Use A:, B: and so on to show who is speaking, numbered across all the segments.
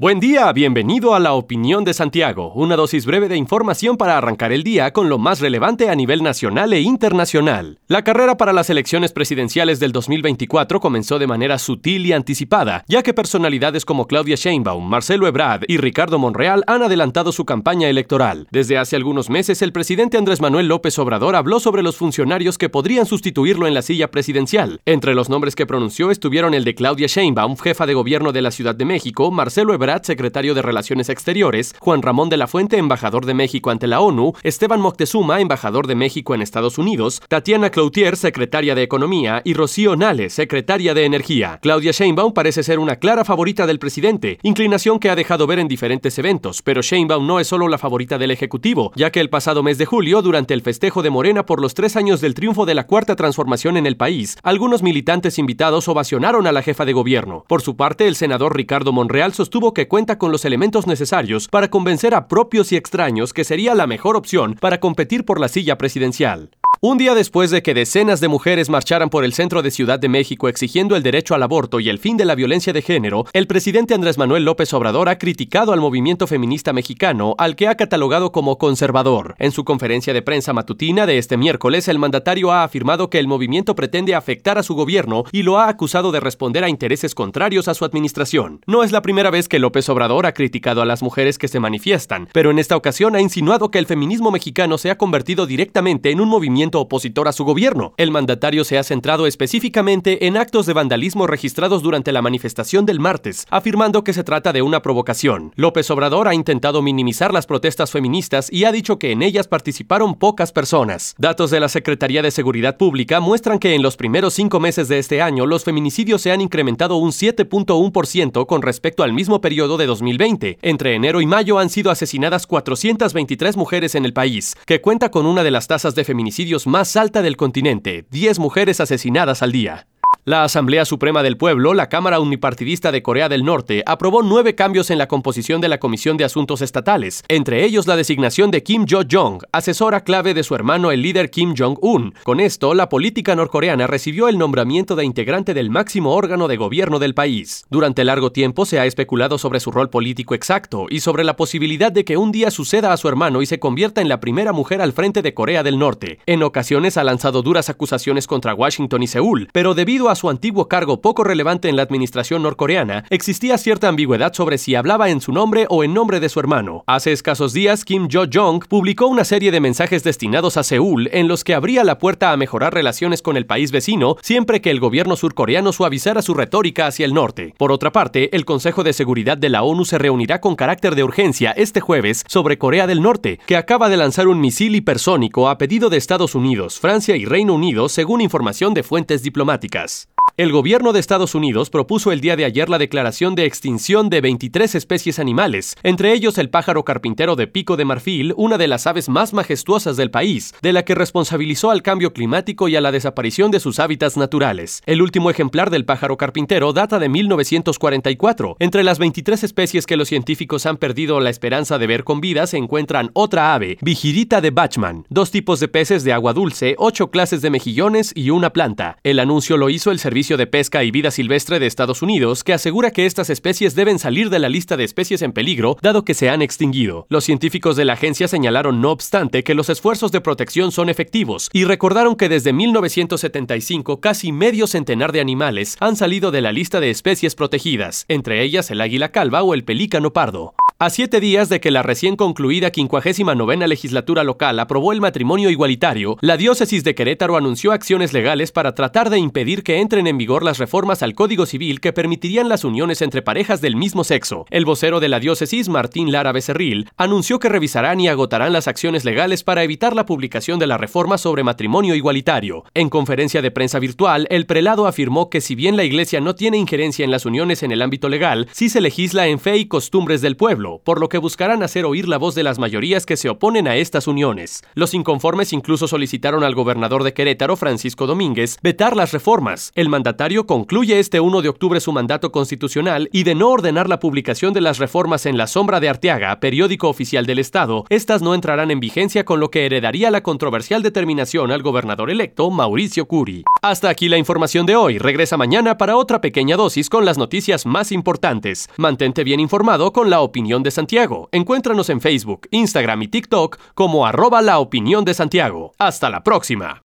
A: Buen día, bienvenido a la opinión de Santiago, una dosis breve de información para arrancar el día con lo más relevante a nivel nacional e internacional. La carrera para las elecciones presidenciales del 2024 comenzó de manera sutil y anticipada, ya que personalidades como Claudia Sheinbaum, Marcelo Ebrard y Ricardo Monreal han adelantado su campaña electoral. Desde hace algunos meses, el presidente Andrés Manuel López Obrador habló sobre los funcionarios que podrían sustituirlo en la silla presidencial. Entre los nombres que pronunció estuvieron el de Claudia Sheinbaum, jefa de gobierno de la Ciudad de México, Marcelo Ebrard secretario de Relaciones Exteriores, Juan Ramón de la Fuente, embajador de México ante la ONU, Esteban Moctezuma, embajador de México en Estados Unidos, Tatiana Cloutier, secretaria de Economía, y Rocío Nale, secretaria de Energía. Claudia Sheinbaum parece ser una clara favorita del presidente, inclinación que ha dejado ver en diferentes eventos, pero Sheinbaum no es solo la favorita del Ejecutivo, ya que el pasado mes de julio, durante el festejo de Morena por los tres años del triunfo de la Cuarta Transformación en el país, algunos militantes invitados ovacionaron a la jefa de gobierno. Por su parte, el senador Ricardo Monreal sostuvo que cuenta con los elementos necesarios para convencer a propios y extraños que sería la mejor opción para competir por la silla presidencial. Un día después de que decenas de mujeres marcharan por el centro de Ciudad de México exigiendo el derecho al aborto y el fin de la violencia de género, el presidente Andrés Manuel López Obrador ha criticado al movimiento feminista mexicano, al que ha catalogado como conservador. En su conferencia de prensa matutina de este miércoles, el mandatario ha afirmado que el movimiento pretende afectar a su gobierno y lo ha acusado de responder a intereses contrarios a su administración. No es la primera vez que López Obrador ha criticado a las mujeres que se manifiestan, pero en esta ocasión ha insinuado que el feminismo mexicano se ha convertido directamente en un movimiento opositor a su gobierno. El mandatario se ha centrado específicamente en actos de vandalismo registrados durante la manifestación del martes, afirmando que se trata de una provocación. López Obrador ha intentado minimizar las protestas feministas y ha dicho que en ellas participaron pocas personas. Datos de la Secretaría de Seguridad Pública muestran que en los primeros cinco meses de este año los feminicidios se han incrementado un 7.1% con respecto al mismo periodo de 2020. Entre enero y mayo han sido asesinadas 423 mujeres en el país, que cuenta con una de las tasas de feminicidios más alta del continente, 10 mujeres asesinadas al día. La Asamblea Suprema del Pueblo, la Cámara Unipartidista de Corea del Norte, aprobó nueve cambios en la composición de la Comisión de Asuntos Estatales, entre ellos la designación de Kim Jo-jong, asesora clave de su hermano el líder Kim Jong-un. Con esto, la política norcoreana recibió el nombramiento de integrante del máximo órgano de gobierno del país. Durante largo tiempo se ha especulado sobre su rol político exacto y sobre la posibilidad de que un día suceda a su hermano y se convierta en la primera mujer al frente de Corea del Norte. En ocasiones ha lanzado duras acusaciones contra Washington y Seúl, pero debido a a su antiguo cargo poco relevante en la administración norcoreana, existía cierta ambigüedad sobre si hablaba en su nombre o en nombre de su hermano. Hace escasos días, Kim Jo-jong publicó una serie de mensajes destinados a Seúl en los que abría la puerta a mejorar relaciones con el país vecino siempre que el gobierno surcoreano suavizara su retórica hacia el norte. Por otra parte, el Consejo de Seguridad de la ONU se reunirá con carácter de urgencia este jueves sobre Corea del Norte, que acaba de lanzar un misil hipersónico a pedido de Estados Unidos, Francia y Reino Unido, según información de fuentes diplomáticas. El gobierno de Estados Unidos propuso el día de ayer la declaración de extinción de 23 especies animales, entre ellos el pájaro carpintero de pico de marfil, una de las aves más majestuosas del país, de la que responsabilizó al cambio climático y a la desaparición de sus hábitats naturales. El último ejemplar del pájaro carpintero data de 1944. Entre las 23 especies que los científicos han perdido la esperanza de ver con vida se encuentran otra ave, Vigirita de Bachman, dos tipos de peces de agua dulce, ocho clases de mejillones y una planta. El anuncio lo hizo el Servicio de Pesca y Vida Silvestre de Estados Unidos, que asegura que estas especies deben salir de la lista de especies en peligro, dado que se han extinguido. Los científicos de la agencia señalaron, no obstante, que los esfuerzos de protección son efectivos y recordaron que desde 1975 casi medio centenar de animales han salido de la lista de especies protegidas, entre ellas el águila calva o el pelícano pardo. A siete días de que la recién concluida 59 legislatura local aprobó el matrimonio igualitario, la diócesis de Querétaro anunció acciones legales para tratar de impedir que entren en vigor las reformas al Código Civil que permitirían las uniones entre parejas del mismo sexo. El vocero de la diócesis, Martín Lara Becerril, anunció que revisarán y agotarán las acciones legales para evitar la publicación de la reforma sobre matrimonio igualitario. En conferencia de prensa virtual, el prelado afirmó que si bien la Iglesia no tiene injerencia en las uniones en el ámbito legal, sí se legisla en fe y costumbres del pueblo por lo que buscarán hacer oír la voz de las mayorías que se oponen a estas uniones. Los inconformes incluso solicitaron al gobernador de Querétaro, Francisco Domínguez, vetar las reformas. El mandatario concluye este 1 de octubre su mandato constitucional y de no ordenar la publicación de las reformas en La Sombra de Arteaga, periódico oficial del Estado, estas no entrarán en vigencia con lo que heredaría la controversial determinación al gobernador electo, Mauricio Curi. Hasta aquí la información de hoy. Regresa mañana para otra pequeña dosis con las noticias más importantes. Mantente bien informado con la de Santiago. Encuéntranos en Facebook, Instagram y TikTok como arroba la opinión de Santiago. Hasta la próxima.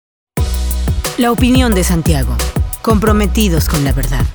B: La opinión de Santiago. Comprometidos con la verdad.